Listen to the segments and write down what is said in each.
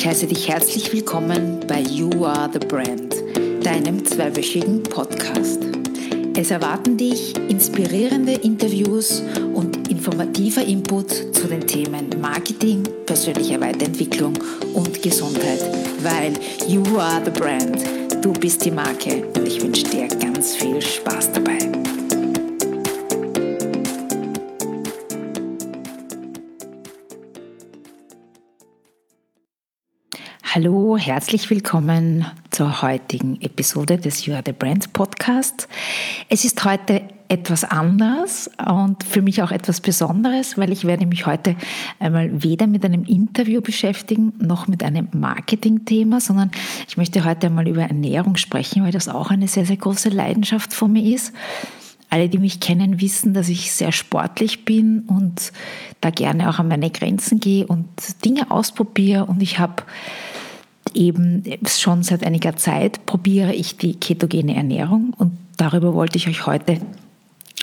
Ich heiße dich herzlich willkommen bei You Are the Brand, deinem zweiwöchigen Podcast. Es erwarten dich inspirierende Interviews und informativer Input zu den Themen Marketing, persönliche Weiterentwicklung und Gesundheit, weil You Are the Brand, du bist die Marke und ich wünsche dir ganz viel Spaß dabei. Hallo, herzlich willkommen zur heutigen Episode des You Are the Brand Podcast. Es ist heute etwas anders und für mich auch etwas Besonderes, weil ich werde mich heute einmal weder mit einem Interview beschäftigen noch mit einem Marketing-Thema, sondern ich möchte heute einmal über Ernährung sprechen, weil das auch eine sehr, sehr große Leidenschaft von mir ist. Alle, die mich kennen, wissen, dass ich sehr sportlich bin und da gerne auch an meine Grenzen gehe und Dinge ausprobiere und ich habe eben schon seit einiger Zeit probiere ich die ketogene Ernährung und darüber wollte ich euch heute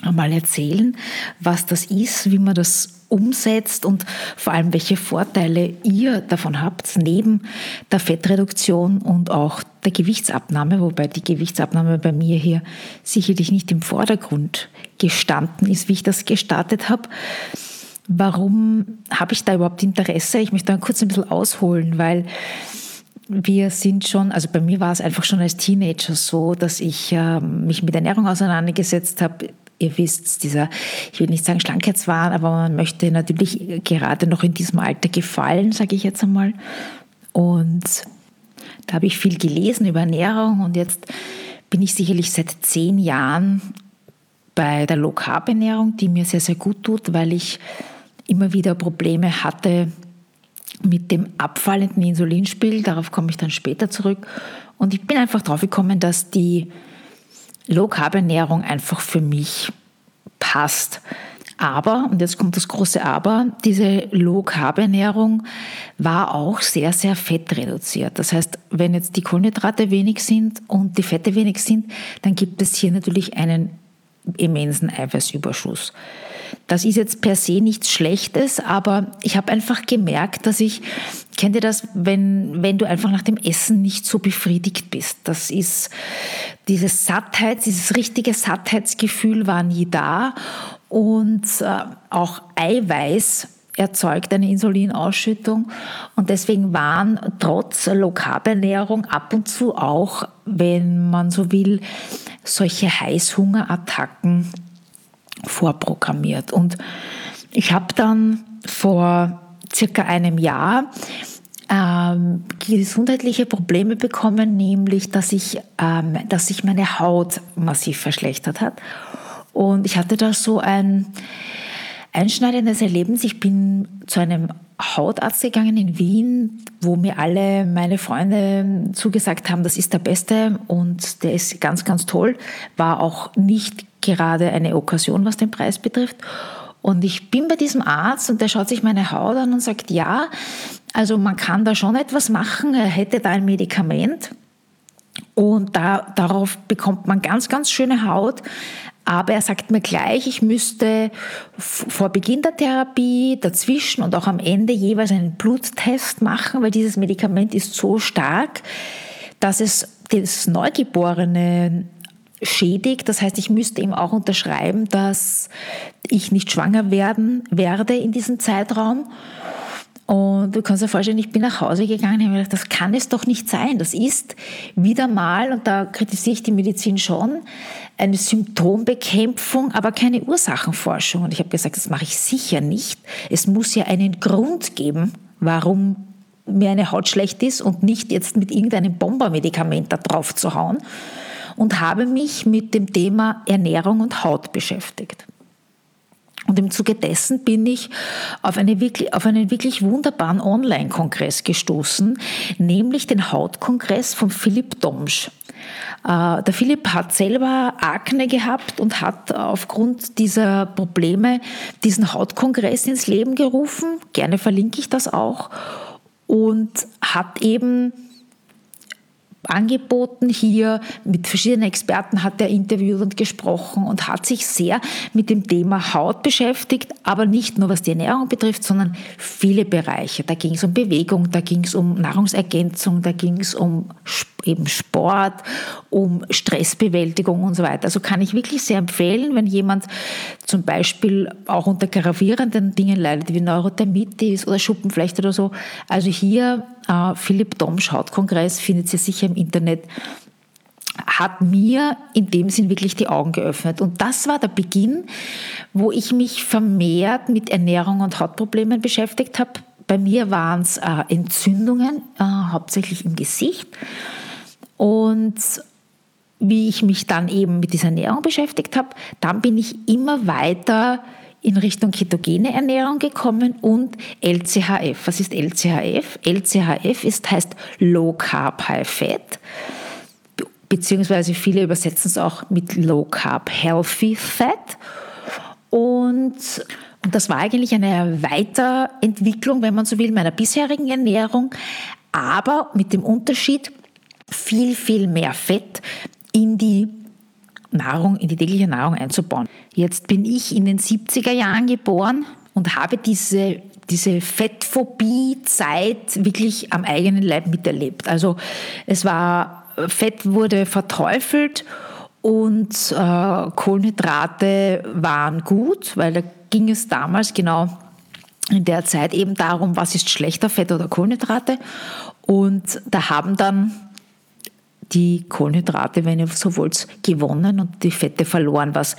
einmal erzählen, was das ist, wie man das umsetzt und vor allem welche Vorteile ihr davon habt, neben der Fettreduktion und auch der Gewichtsabnahme, wobei die Gewichtsabnahme bei mir hier sicherlich nicht im Vordergrund gestanden ist, wie ich das gestartet habe. Warum habe ich da überhaupt Interesse? Ich möchte da kurz ein bisschen ausholen, weil wir sind schon, also bei mir war es einfach schon als Teenager so, dass ich äh, mich mit Ernährung auseinandergesetzt habe. Ihr wisst, dieser, ich will nicht sagen Schlankheitswahn, aber man möchte natürlich gerade noch in diesem Alter gefallen, sage ich jetzt einmal. Und da habe ich viel gelesen über Ernährung und jetzt bin ich sicherlich seit zehn Jahren bei der Low Carb Ernährung, die mir sehr, sehr gut tut, weil ich immer wieder Probleme hatte, mit dem abfallenden Insulinspiegel, darauf komme ich dann später zurück. Und ich bin einfach drauf gekommen, dass die Low-Carb-Ernährung einfach für mich passt. Aber, und jetzt kommt das große Aber, diese Low-Carb-Ernährung war auch sehr, sehr fettreduziert. Das heißt, wenn jetzt die Kohlenhydrate wenig sind und die Fette wenig sind, dann gibt es hier natürlich einen immensen Eiweißüberschuss. Das ist jetzt per se nichts Schlechtes, aber ich habe einfach gemerkt, dass ich, kennt ihr das, wenn, wenn du einfach nach dem Essen nicht so befriedigt bist? Das ist dieses Sattheit, dieses richtige Sattheitsgefühl war nie da und äh, auch Eiweiß erzeugt eine Insulinausschüttung und deswegen waren trotz Low-Carb-Ernährung ab und zu auch, wenn man so will, solche Heißhungerattacken vorprogrammiert. Und ich habe dann vor circa einem Jahr ähm, gesundheitliche Probleme bekommen, nämlich dass ich, ähm, dass sich meine Haut massiv verschlechtert hat. Und ich hatte da so ein einschneidendes Erlebnis. Ich bin zu einem Hautarzt gegangen in Wien, wo mir alle meine Freunde zugesagt haben, das ist der Beste und der ist ganz, ganz toll. War auch nicht gerade eine Okkasion, was den Preis betrifft. Und ich bin bei diesem Arzt und der schaut sich meine Haut an und sagt, ja, also man kann da schon etwas machen, er hätte da ein Medikament und da, darauf bekommt man ganz, ganz schöne Haut. Aber er sagt mir gleich, ich müsste vor Beginn der Therapie, dazwischen und auch am Ende jeweils einen Bluttest machen, weil dieses Medikament ist so stark, dass es das Neugeborene schädigt. Das heißt, ich müsste ihm auch unterschreiben, dass ich nicht schwanger werden werde in diesem Zeitraum. Und du kannst dir vorstellen, ich bin nach Hause gegangen und habe gedacht, das kann es doch nicht sein. Das ist wieder mal, und da kritisiere ich die Medizin schon, eine Symptombekämpfung, aber keine Ursachenforschung. Und ich habe gesagt, das mache ich sicher nicht. Es muss ja einen Grund geben, warum mir eine Haut schlecht ist und nicht jetzt mit irgendeinem Bombermedikament da drauf zu hauen und habe mich mit dem Thema Ernährung und Haut beschäftigt. Und im Zuge dessen bin ich auf, eine wirklich, auf einen wirklich wunderbaren Online-Kongress gestoßen, nämlich den Hautkongress von Philipp Domsch. Äh, der Philipp hat selber Akne gehabt und hat aufgrund dieser Probleme diesen Hautkongress ins Leben gerufen. Gerne verlinke ich das auch. Und hat eben angeboten hier. Mit verschiedenen Experten hat er interviewt und gesprochen und hat sich sehr mit dem Thema Haut beschäftigt, aber nicht nur was die Ernährung betrifft, sondern viele Bereiche. Da ging es um Bewegung, da ging es um Nahrungsergänzung, da ging es um eben Sport, um Stressbewältigung und so weiter. Also kann ich wirklich sehr empfehlen, wenn jemand zum Beispiel auch unter gravierenden Dingen leidet, wie Neurodermitis oder Schuppenflecht oder so. Also hier äh, Philipp Domsch Hautkongress findet ihr sicher im Internet hat mir in dem Sinn wirklich die Augen geöffnet. Und das war der Beginn, wo ich mich vermehrt mit Ernährung und Hautproblemen beschäftigt habe. Bei mir waren es äh, Entzündungen, äh, hauptsächlich im Gesicht. Und wie ich mich dann eben mit dieser Ernährung beschäftigt habe, dann bin ich immer weiter in Richtung ketogene Ernährung gekommen und LCHF. Was ist LCHF? LCHF ist, heißt Low Carb High Fat, beziehungsweise viele übersetzen es auch mit Low Carb Healthy Fat. Und, und das war eigentlich eine Weiterentwicklung, wenn man so will, meiner bisherigen Ernährung, aber mit dem Unterschied, viel, viel mehr Fett in die Nahrung, in die tägliche Nahrung einzubauen. Jetzt bin ich in den 70er Jahren geboren und habe diese, diese Fettphobie-Zeit wirklich am eigenen Leib miterlebt. Also es war, Fett wurde verteufelt und äh, Kohlenhydrate waren gut, weil da ging es damals genau in der Zeit eben darum, was ist schlechter, Fett oder Kohlenhydrate. Und da haben dann die Kohlenhydrate, wenn ihr so wollt, gewonnen und die Fette verloren, was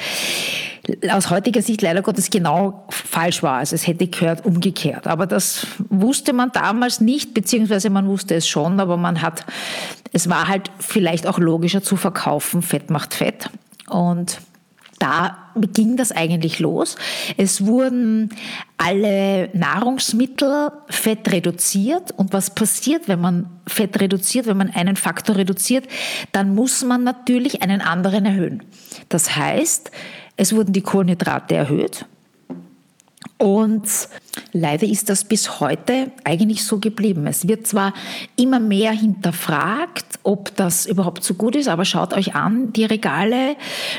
aus heutiger Sicht leider Gottes genau falsch war. Also es hätte gehört umgekehrt. Aber das wusste man damals nicht, beziehungsweise man wusste es schon, aber man hat, es war halt vielleicht auch logischer zu verkaufen, Fett macht Fett. Und da ging das eigentlich los. Es wurden alle Nahrungsmittel fett reduziert. Und was passiert, wenn man Fett reduziert, wenn man einen Faktor reduziert? Dann muss man natürlich einen anderen erhöhen. Das heißt, es wurden die Kohlenhydrate erhöht. Und leider ist das bis heute eigentlich so geblieben. Es wird zwar immer mehr hinterfragt, ob das überhaupt so gut ist, aber schaut euch an, die Regale,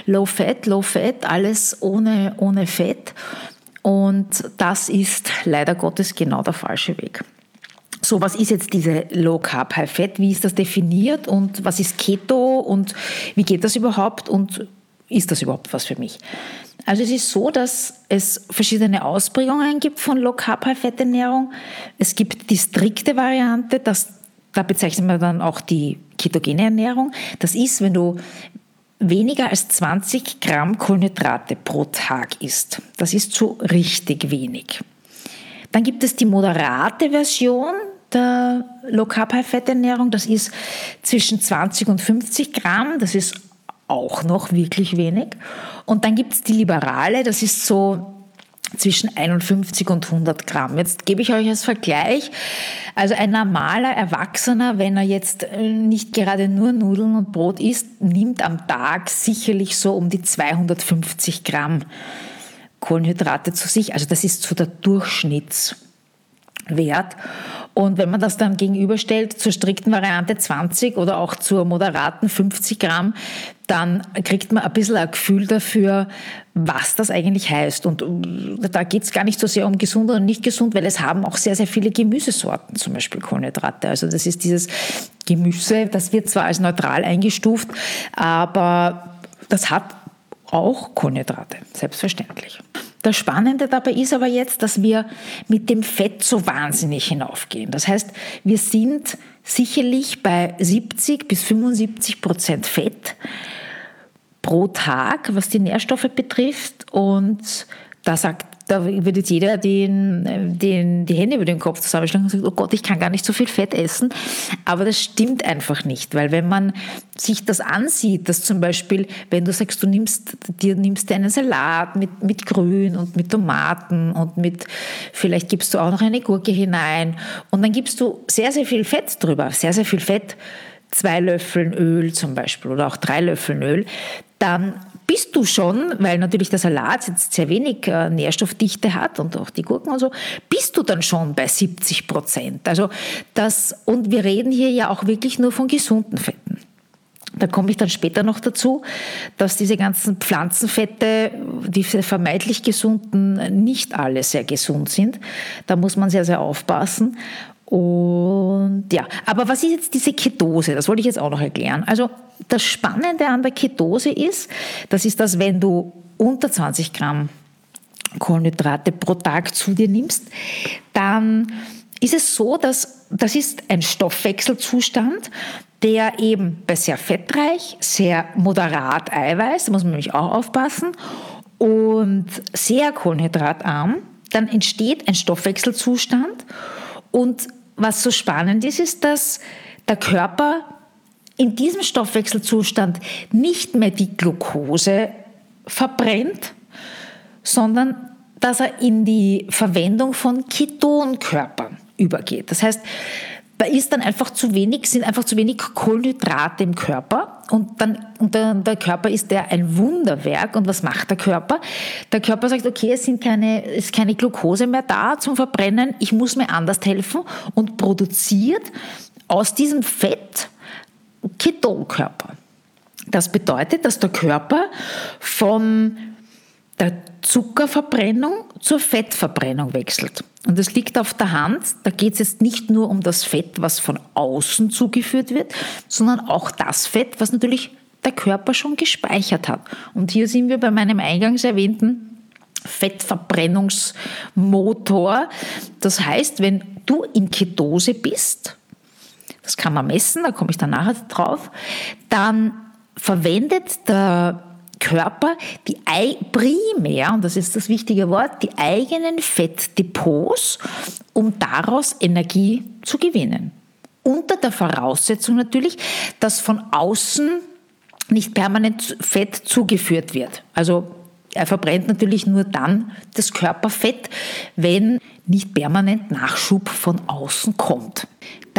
Low Fat, Low Fat, alles ohne, ohne Fett. Und das ist leider Gottes genau der falsche Weg. So, was ist jetzt diese Low Carb High Fat? Wie ist das definiert und was ist Keto und wie geht das überhaupt und ist das überhaupt was für mich? Also es ist so, dass es verschiedene Ausprägungen gibt von Low Carb High Fat Ernährung. Es gibt die strikte Variante, das, da bezeichnet man dann auch die ketogene Ernährung. Das ist, wenn du weniger als 20 Gramm Kohlenhydrate pro Tag isst. Das ist so richtig wenig. Dann gibt es die moderate Version der Low Carb High Fat Ernährung. Das ist zwischen 20 und 50 Gramm. Das ist auch noch wirklich wenig. Und dann gibt es die Liberale, das ist so zwischen 51 und 100 Gramm. Jetzt gebe ich euch als Vergleich. Also ein normaler Erwachsener, wenn er jetzt äh, nicht gerade nur Nudeln und Brot isst, nimmt am Tag sicherlich so um die 250 Gramm Kohlenhydrate zu sich. Also das ist so der Durchschnittswert. Und wenn man das dann gegenüberstellt zur strikten Variante 20 oder auch zur moderaten 50 Gramm, dann kriegt man ein bisschen ein Gefühl dafür, was das eigentlich heißt. Und äh, da geht es gar nicht so sehr um gesund oder nicht gesund, weil es haben auch sehr, sehr viele Gemüsesorten, zum Beispiel Kohlenhydrate. Also das ist dieses Gemüse, das wird zwar als neutral eingestuft, aber das hat auch Kohlenhydrate, selbstverständlich. Das Spannende dabei ist aber jetzt, dass wir mit dem Fett so wahnsinnig hinaufgehen. Das heißt, wir sind sicherlich bei 70 bis 75 Prozent Fett pro Tag, was die Nährstoffe betrifft. Und da sagt, da wird jetzt jeder den, den, die Hände über den Kopf zusammenschlagen und sagt, oh Gott, ich kann gar nicht so viel Fett essen. Aber das stimmt einfach nicht, weil wenn man sich das ansieht, dass zum Beispiel, wenn du sagst, du nimmst, dir nimmst einen Salat mit, mit Grün und mit Tomaten und mit, vielleicht gibst du auch noch eine Gurke hinein und dann gibst du sehr, sehr viel Fett drüber, sehr, sehr viel Fett, zwei Löffeln Öl zum Beispiel oder auch drei Löffeln Öl, dann bist du schon, weil natürlich der Salat jetzt sehr wenig äh, Nährstoffdichte hat und auch die Gurken und so, bist du dann schon bei 70 Prozent. Also das, und wir reden hier ja auch wirklich nur von gesunden Fetten. Da komme ich dann später noch dazu, dass diese ganzen Pflanzenfette, die vermeintlich gesunden, nicht alle sehr gesund sind. Da muss man sehr, sehr aufpassen. Und ja, aber was ist jetzt diese Ketose? Das wollte ich jetzt auch noch erklären. Also das Spannende an der Ketose ist, das ist das, wenn du unter 20 Gramm Kohlenhydrate pro Tag zu dir nimmst, dann ist es so, dass das ist ein Stoffwechselzustand, der eben bei sehr fettreich, sehr moderat Eiweiß, da muss man nämlich auch aufpassen, und sehr kohlenhydratarm, dann entsteht ein Stoffwechselzustand. Und was so spannend ist, ist, dass der Körper in diesem Stoffwechselzustand nicht mehr die Glucose verbrennt, sondern dass er in die Verwendung von Ketonkörpern übergeht. Das heißt, da ist dann einfach zu wenig, sind einfach zu wenig Kohlenhydrate im Körper und dann und der, der, Körper ist der ein Wunderwerk und was macht der Körper? Der Körper sagt, okay, es sind keine, es ist keine Glucose mehr da zum Verbrennen, ich muss mir anders helfen und produziert aus diesem Fett Ketonkörper. Das bedeutet, dass der Körper von der Zuckerverbrennung zur Fettverbrennung wechselt. Und das liegt auf der Hand. Da geht es jetzt nicht nur um das Fett, was von außen zugeführt wird, sondern auch das Fett, was natürlich der Körper schon gespeichert hat. Und hier sind wir bei meinem eingangs erwähnten Fettverbrennungsmotor. Das heißt, wenn du in Ketose bist, das kann man messen, da komme ich dann nachher drauf, dann verwendet der Körper die primär, und das ist das wichtige Wort, die eigenen Fettdepots, um daraus Energie zu gewinnen. Unter der Voraussetzung natürlich, dass von außen nicht permanent Fett zugeführt wird. Also er verbrennt natürlich nur dann das Körperfett, wenn nicht permanent Nachschub von außen kommt.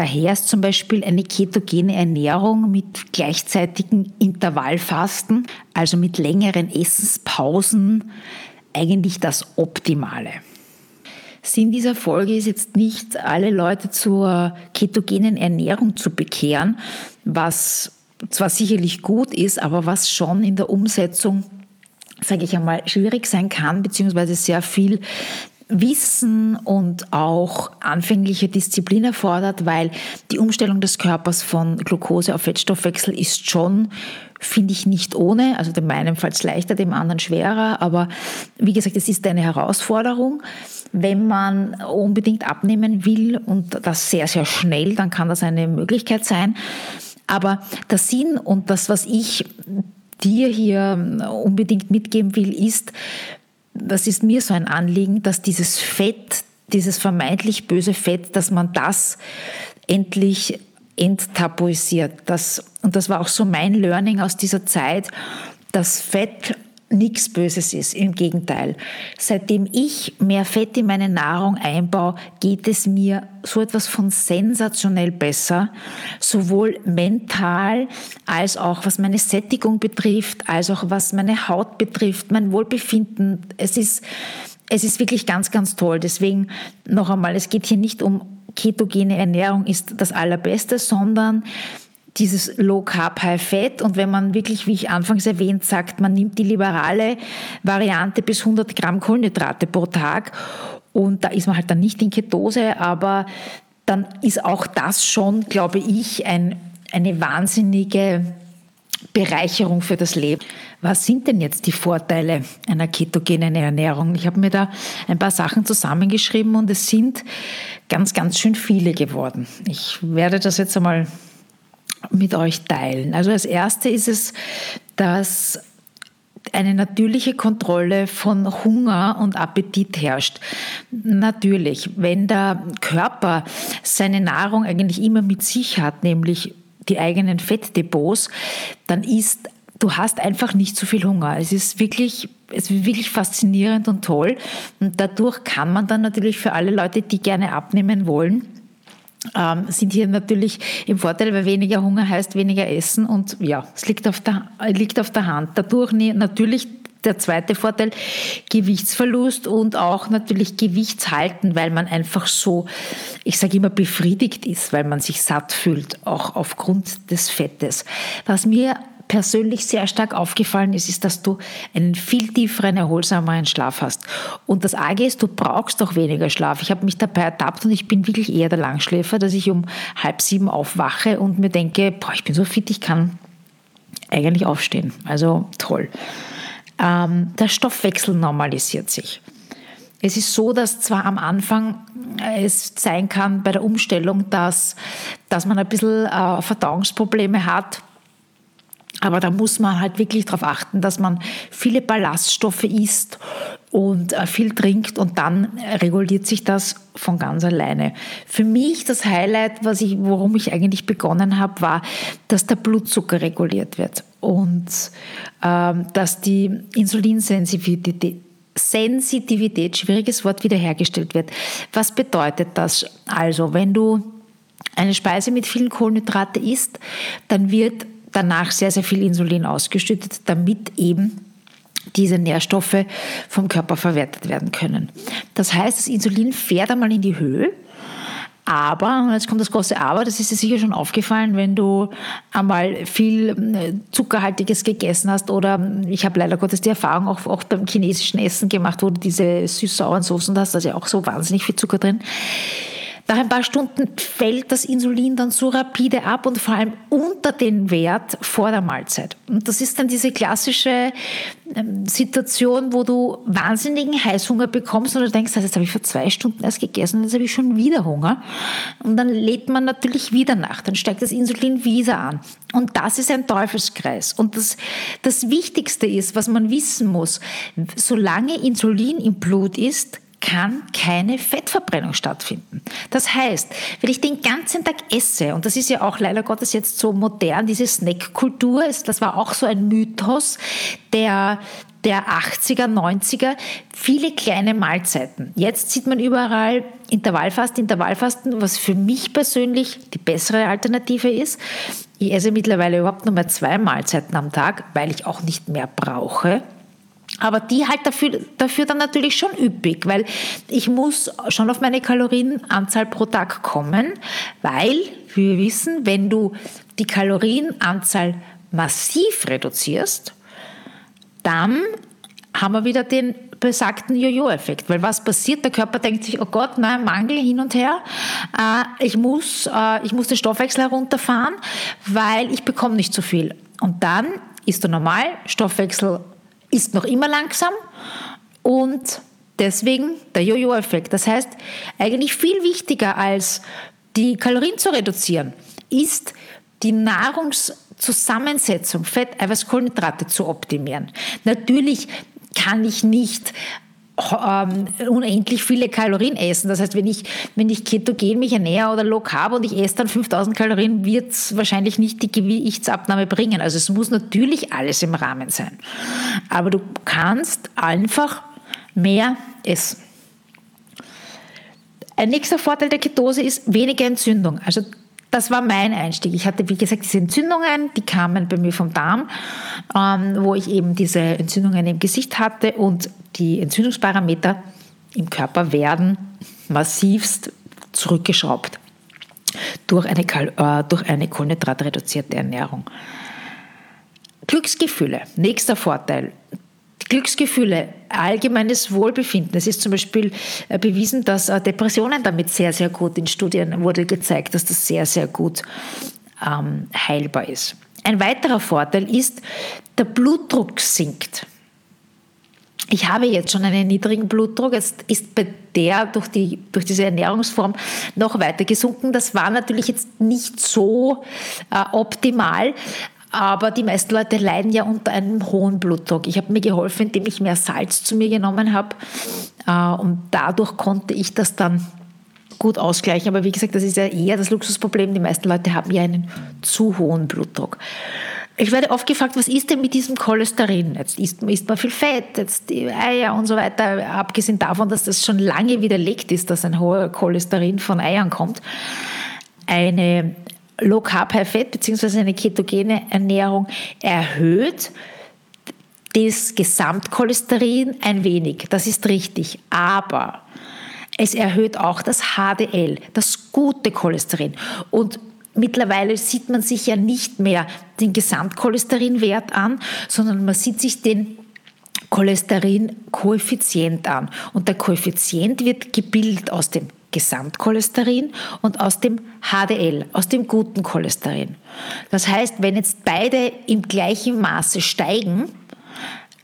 Daher ist zum Beispiel eine ketogene Ernährung mit gleichzeitigem Intervallfasten, also mit längeren Essenspausen, eigentlich das Optimale. Sinn dieser Folge ist jetzt nicht, alle Leute zur ketogenen Ernährung zu bekehren, was zwar sicherlich gut ist, aber was schon in der Umsetzung sage ich einmal, schwierig sein kann, beziehungsweise sehr viel Wissen und auch anfängliche Disziplin erfordert, weil die Umstellung des Körpers von Glucose auf Fettstoffwechsel ist schon, finde ich, nicht ohne. Also dem einen fällt es leichter, dem anderen schwerer. Aber wie gesagt, es ist eine Herausforderung. Wenn man unbedingt abnehmen will und das sehr, sehr schnell, dann kann das eine Möglichkeit sein. Aber der Sinn und das, was ich dir hier unbedingt mitgeben will, ist, das ist mir so ein Anliegen, dass dieses Fett, dieses vermeintlich böse Fett, dass man das endlich enttabuisiert. Das, und das war auch so mein Learning aus dieser Zeit, dass Fett nichts Böses ist. Im Gegenteil. Seitdem ich mehr Fett in meine Nahrung einbaue, geht es mir so etwas von sensationell besser, sowohl mental als auch was meine Sättigung betrifft, als auch was meine Haut betrifft, mein Wohlbefinden. Es ist, es ist wirklich ganz, ganz toll. Deswegen noch einmal, es geht hier nicht um ketogene Ernährung ist das Allerbeste, sondern dieses Low Carb High Fat und wenn man wirklich, wie ich anfangs erwähnt, sagt, man nimmt die liberale Variante bis 100 Gramm Kohlenhydrate pro Tag und da ist man halt dann nicht in Ketose, aber dann ist auch das schon, glaube ich, ein, eine wahnsinnige Bereicherung für das Leben. Was sind denn jetzt die Vorteile einer ketogenen Ernährung? Ich habe mir da ein paar Sachen zusammengeschrieben und es sind ganz, ganz schön viele geworden. Ich werde das jetzt einmal mit euch teilen. Also als erste ist es, dass eine natürliche Kontrolle von Hunger und Appetit herrscht. Natürlich, wenn der Körper seine Nahrung eigentlich immer mit sich hat, nämlich die eigenen Fettdepots, dann ist du hast einfach nicht so viel Hunger. Es ist wirklich, es ist wirklich faszinierend und toll. Und dadurch kann man dann natürlich für alle Leute, die gerne abnehmen wollen, ähm, sind hier natürlich im Vorteil, weil weniger Hunger heißt weniger Essen und ja, es liegt auf der, liegt auf der Hand. Dadurch natürlich der zweite Vorteil, Gewichtsverlust und auch natürlich Gewichtshalten, weil man einfach so, ich sage immer, befriedigt ist, weil man sich satt fühlt, auch aufgrund des Fettes. Was mir persönlich sehr stark aufgefallen ist, ist, dass du einen viel tieferen, erholsameren Schlaf hast. Und das Arge ist, du brauchst auch weniger Schlaf. Ich habe mich dabei ertappt und ich bin wirklich eher der Langschläfer, dass ich um halb sieben aufwache und mir denke, boah, ich bin so fit, ich kann eigentlich aufstehen. Also toll. Ähm, der Stoffwechsel normalisiert sich. Es ist so, dass zwar am Anfang es sein kann bei der Umstellung, dass, dass man ein bisschen äh, Verdauungsprobleme hat, aber da muss man halt wirklich darauf achten, dass man viele Ballaststoffe isst und äh, viel trinkt und dann reguliert sich das von ganz alleine. Für mich das Highlight, was ich, worum ich eigentlich begonnen habe, war, dass der Blutzucker reguliert wird und ähm, dass die Insulinsensitivität Sensitivität, schwieriges Wort, wiederhergestellt wird. Was bedeutet das? Also, wenn du eine Speise mit vielen Kohlenhydrate isst, dann wird danach sehr, sehr viel Insulin ausgeschüttet, damit eben diese Nährstoffe vom Körper verwertet werden können. Das heißt, das Insulin fährt einmal in die Höhe, aber, jetzt kommt das große Aber, das ist dir sicher schon aufgefallen, wenn du einmal viel äh, Zuckerhaltiges gegessen hast oder ich habe leider Gottes die Erfahrung auch, auch beim chinesischen Essen gemacht, wo du diese süß-sauren Soßen hast, da ist ja auch so wahnsinnig viel Zucker drin. Nach ein paar Stunden fällt das Insulin dann so rapide ab und vor allem unter den Wert vor der Mahlzeit. Und das ist dann diese klassische ähm, Situation, wo du wahnsinnigen Heißhunger bekommst und du denkst, also jetzt habe ich vor zwei Stunden erst gegessen und jetzt habe ich schon wieder Hunger. Und dann lädt man natürlich wieder nach, dann steigt das Insulin wieder an. Und das ist ein Teufelskreis. Und das, das Wichtigste ist, was man wissen muss, solange Insulin im Blut ist, kann keine Fettverbrennung stattfinden. Das heißt, wenn ich den ganzen Tag esse, und das ist ja auch leider Gottes jetzt so modern, diese Snackkultur, das war auch so ein Mythos der, der 80er, 90er, viele kleine Mahlzeiten. Jetzt sieht man überall Intervallfasten, Intervallfasten, was für mich persönlich die bessere Alternative ist. Ich esse mittlerweile überhaupt nur mehr zwei Mahlzeiten am Tag, weil ich auch nicht mehr brauche. Aber die halt dafür, dafür dann natürlich schon üppig, weil ich muss schon auf meine Kalorienanzahl pro Tag kommen, weil, wir wissen, wenn du die Kalorienanzahl massiv reduzierst, dann haben wir wieder den besagten Jojo-Effekt. Weil was passiert? Der Körper denkt sich, oh Gott, nein, Mangel hin und her. Äh, ich, muss, äh, ich muss den Stoffwechsel herunterfahren, weil ich bekomme nicht so viel. Und dann ist der normal, Stoffwechsel ist noch immer langsam und deswegen der Jojo-Effekt. Das heißt, eigentlich viel wichtiger als die Kalorien zu reduzieren, ist die Nahrungszusammensetzung, Fett, Eiweiß, Kohlenhydrate zu optimieren. Natürlich kann ich nicht ähm, unendlich viele Kalorien essen. Das heißt, wenn ich, wenn ich ketogen mich ernähre oder low carb und ich esse dann 5000 Kalorien, wird es wahrscheinlich nicht die Gewichtsabnahme bringen. Also es muss natürlich alles im Rahmen sein. Aber du kannst einfach mehr essen. Ein nächster Vorteil der Ketose ist weniger Entzündung. Also das war mein Einstieg. Ich hatte, wie gesagt, diese Entzündungen, die kamen bei mir vom Darm, ähm, wo ich eben diese Entzündungen im Gesicht hatte und die Entzündungsparameter im Körper werden massivst zurückgeschraubt durch eine, äh, durch eine kohlenhydratreduzierte Ernährung. Glücksgefühle, nächster Vorteil. Glücksgefühle, allgemeines Wohlbefinden. Es ist zum Beispiel äh, bewiesen, dass äh, Depressionen damit sehr, sehr gut in Studien wurde gezeigt, dass das sehr, sehr gut ähm, heilbar ist. Ein weiterer Vorteil ist, der Blutdruck sinkt. Ich habe jetzt schon einen niedrigen Blutdruck, jetzt ist bei der durch, die, durch diese Ernährungsform noch weiter gesunken. Das war natürlich jetzt nicht so äh, optimal, aber die meisten Leute leiden ja unter einem hohen Blutdruck. Ich habe mir geholfen, indem ich mehr Salz zu mir genommen habe. Äh, und dadurch konnte ich das dann gut ausgleichen. Aber wie gesagt, das ist ja eher das Luxusproblem. Die meisten Leute haben ja einen zu hohen Blutdruck. Ich werde oft gefragt, was ist denn mit diesem Cholesterin? Jetzt isst, isst man viel Fett, jetzt die Eier und so weiter. Abgesehen davon, dass das schon lange widerlegt ist, dass ein hoher Cholesterin von Eiern kommt. eine Low Carb High Fat bzw. eine ketogene Ernährung erhöht das Gesamtcholesterin ein wenig. Das ist richtig. Aber es erhöht auch das HDL, das gute Cholesterin. Und mittlerweile sieht man sich ja nicht mehr den Gesamtcholesterinwert an, sondern man sieht sich den Cholesterin-Koeffizient an. Und der Koeffizient wird gebildet aus dem Gesamtcholesterin und aus dem HDL, aus dem guten Cholesterin. Das heißt, wenn jetzt beide im gleichen Maße steigen,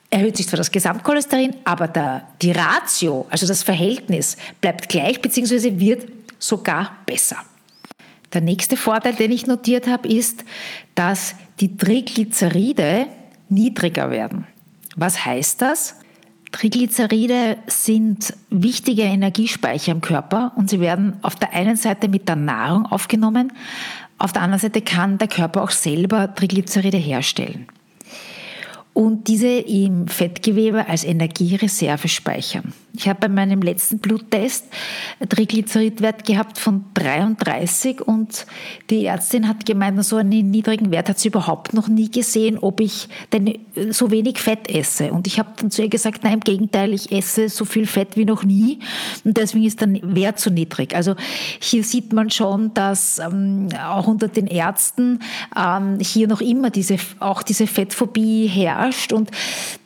erhöht sich zwar das Gesamtcholesterin, aber der, die Ratio, also das Verhältnis, bleibt gleich bzw. wird sogar besser. Der nächste Vorteil, den ich notiert habe, ist, dass die Triglyceride niedriger werden. Was heißt das? Triglyceride sind wichtige Energiespeicher im Körper und sie werden auf der einen Seite mit der Nahrung aufgenommen, auf der anderen Seite kann der Körper auch selber Triglyceride herstellen und diese im Fettgewebe als Energiereserve speichern. Ich habe bei meinem letzten Bluttest Triglyceridwert gehabt von 33 und die Ärztin hat gemeint, so einen niedrigen Wert hat sie überhaupt noch nie gesehen, ob ich denn so wenig Fett esse. Und ich habe dann zu ihr gesagt, nein, im Gegenteil, ich esse so viel Fett wie noch nie und deswegen ist der Wert so niedrig. Also hier sieht man schon, dass ähm, auch unter den Ärzten ähm, hier noch immer diese, auch diese Fettphobie herrscht und,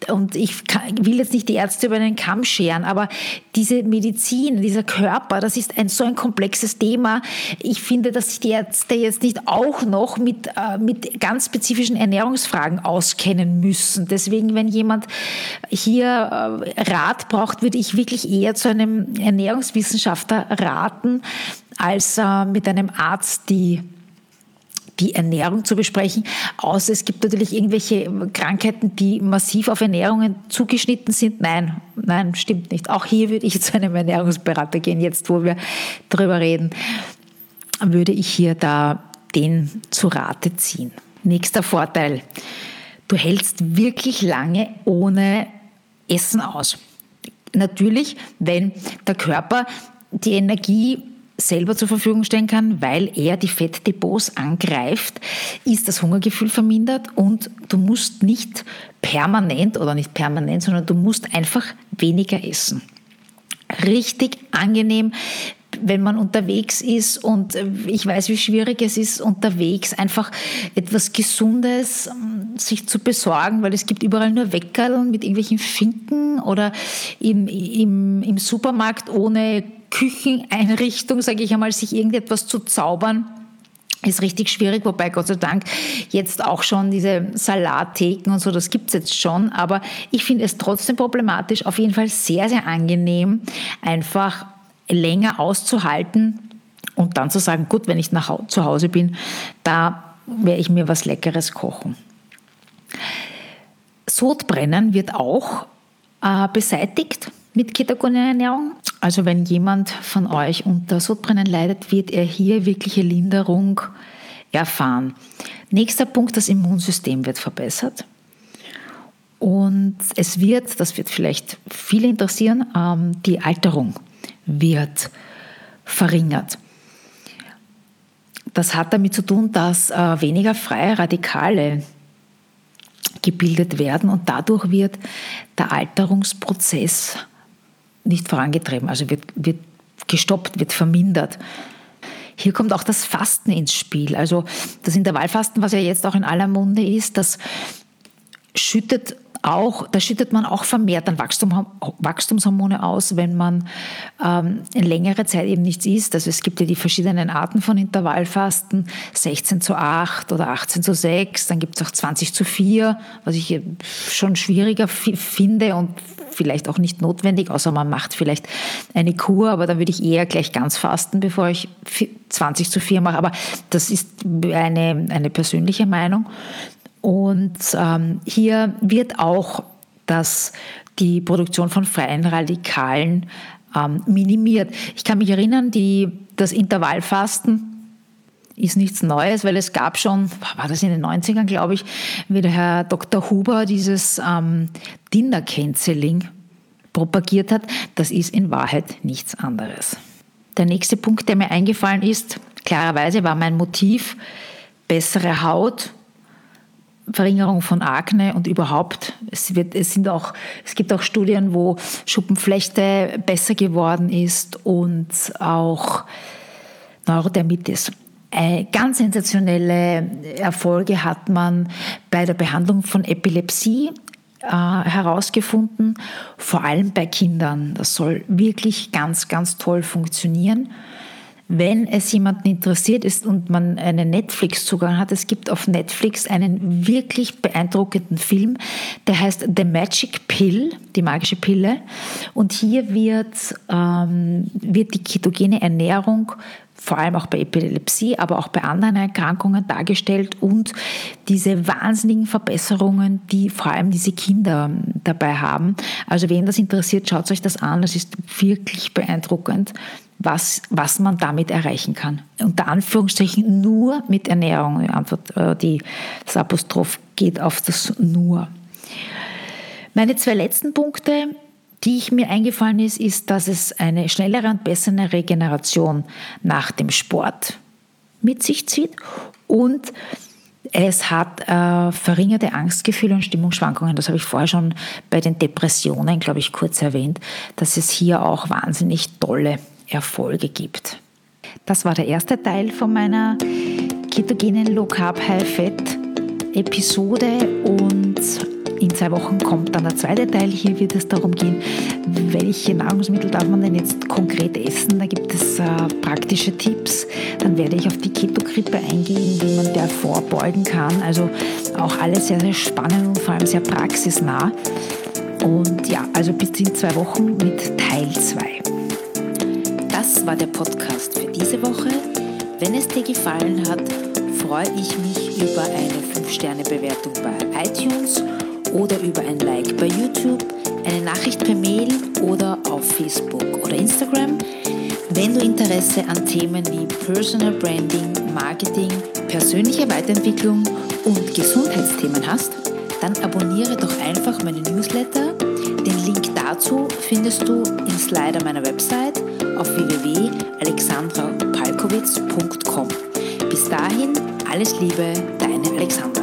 und ich kann, will jetzt nicht die Ärzte über einen Kamm scheren, aber aber diese Medizin, dieser Körper, das ist ein so ein komplexes Thema. Ich finde, dass sich die Ärzte jetzt nicht auch noch mit, äh, mit ganz spezifischen Ernährungsfragen auskennen müssen. Deswegen, wenn jemand hier äh, Rat braucht, würde ich wirklich eher zu einem Ernährungswissenschaftler raten, als äh, mit einem Arzt, die die Ernährung zu besprechen, außer es gibt natürlich irgendwelche Krankheiten, die massiv auf Ernährungen zugeschnitten sind. Nein, nein, stimmt nicht. Auch hier würde ich zu einem Ernährungsberater gehen, jetzt wo wir darüber reden, würde ich hier da den zu Rate ziehen. Nächster Vorteil. Du hältst wirklich lange ohne Essen aus. Natürlich, wenn der Körper die Energie selber zur Verfügung stellen kann, weil er die Fettdepots angreift, ist das Hungergefühl vermindert und du musst nicht permanent oder nicht permanent, sondern du musst einfach weniger essen. Richtig angenehm, wenn man unterwegs ist und ich weiß, wie schwierig es ist, unterwegs einfach etwas Gesundes ähm, sich zu besorgen, weil es gibt überall nur Weckerl mit irgendwelchen Finken oder im, im, im Supermarkt ohne Kücheneinrichtung, sage ich einmal, sich irgendetwas zu zaubern ist richtig schwierig, wobei Gott sei Dank jetzt auch schon diese Salattheken und so, das gibt es jetzt schon, aber ich finde es trotzdem problematisch, auf jeden Fall sehr, sehr angenehm, einfach länger auszuhalten und dann zu sagen, gut, wenn ich nach, zu Hause bin, da werde ich mir was Leckeres kochen. Sodbrennen wird auch äh, beseitigt mit ketogener Ernährung. Also wenn jemand von euch unter Sodbrennen leidet, wird er hier wirkliche Linderung erfahren. Nächster Punkt, das Immunsystem wird verbessert. Und es wird, das wird vielleicht viele interessieren, ähm, die Alterung wird verringert. Das hat damit zu tun, dass äh, weniger freie Radikale gebildet werden und dadurch wird der Alterungsprozess nicht vorangetrieben, also wird, wird gestoppt, wird vermindert. Hier kommt auch das Fasten ins Spiel. Also das Intervallfasten, was ja jetzt auch in aller Munde ist, das schüttet auch, da schüttet man auch vermehrt dann Wachstum, Wachstumshormone aus, wenn man ähm, in längere Zeit eben nichts isst. Also es gibt ja die verschiedenen Arten von Intervallfasten, 16 zu 8 oder 18 zu 6, dann gibt es auch 20 zu 4, was ich schon schwieriger finde und vielleicht auch nicht notwendig, außer man macht vielleicht eine Kur, aber da würde ich eher gleich ganz fasten, bevor ich 20 zu 4 mache. Aber das ist eine, eine persönliche Meinung. Und ähm, hier wird auch das, die Produktion von freien Radikalen ähm, minimiert. Ich kann mich erinnern, die, das Intervallfasten ist nichts Neues, weil es gab schon, war das in den 90ern, glaube ich, wie der Herr Dr. Huber dieses ähm, Dinner Canceling propagiert hat. Das ist in Wahrheit nichts anderes. Der nächste Punkt, der mir eingefallen ist, Klarerweise war mein Motiv bessere Haut, Verringerung von Akne und überhaupt. Es, wird, es, sind auch, es gibt auch Studien, wo Schuppenflechte besser geworden ist und auch Neurodermitis. Äh, ganz sensationelle Erfolge hat man bei der Behandlung von Epilepsie äh, herausgefunden, vor allem bei Kindern. Das soll wirklich ganz, ganz toll funktionieren wenn es jemanden interessiert ist und man einen Netflix-Zugang hat, es gibt auf Netflix einen wirklich beeindruckenden Film, der heißt The Magic Pill, die magische Pille. Und hier wird, ähm, wird die ketogene Ernährung vor allem auch bei Epilepsie, aber auch bei anderen Erkrankungen dargestellt und diese wahnsinnigen Verbesserungen, die vor allem diese Kinder dabei haben. Also wen das interessiert, schaut euch das an. Das ist wirklich beeindruckend was, was man damit erreichen kann. Unter Anführungsstrichen nur mit Ernährung. Die Antwort, äh, die, das Apostroph geht auf das nur. Meine zwei letzten Punkte, die ich mir eingefallen ist, ist, dass es eine schnellere und bessere Regeneration nach dem Sport mit sich zieht und es hat äh, verringerte Angstgefühle und Stimmungsschwankungen. Das habe ich vorher schon bei den Depressionen, glaube ich, kurz erwähnt, dass es hier auch wahnsinnig tolle Erfolge gibt. Das war der erste Teil von meiner ketogenen Low Carb High Fat Episode und in zwei Wochen kommt dann der zweite Teil. Hier wird es darum gehen, welche Nahrungsmittel darf man denn jetzt konkret essen. Da gibt es äh, praktische Tipps. Dann werde ich auf die Ketogrippe eingehen, wie man der vorbeugen kann. Also auch alles sehr, sehr spannend und vor allem sehr praxisnah. Und ja, also bis in zwei Wochen mit Teil 2. Das war der Podcast für diese Woche. Wenn es dir gefallen hat, freue ich mich über eine 5-Sterne-Bewertung bei iTunes oder über ein Like bei YouTube, eine Nachricht per Mail oder auf Facebook oder Instagram. Wenn du Interesse an Themen wie Personal Branding, Marketing, persönliche Weiterentwicklung und Gesundheitsthemen hast, dann abonniere doch einfach meine Newsletter. Den Link dazu findest du im Slider meiner Website auf www.alexandrapalkowitz.com. Bis dahin, alles Liebe, deine Alexandra.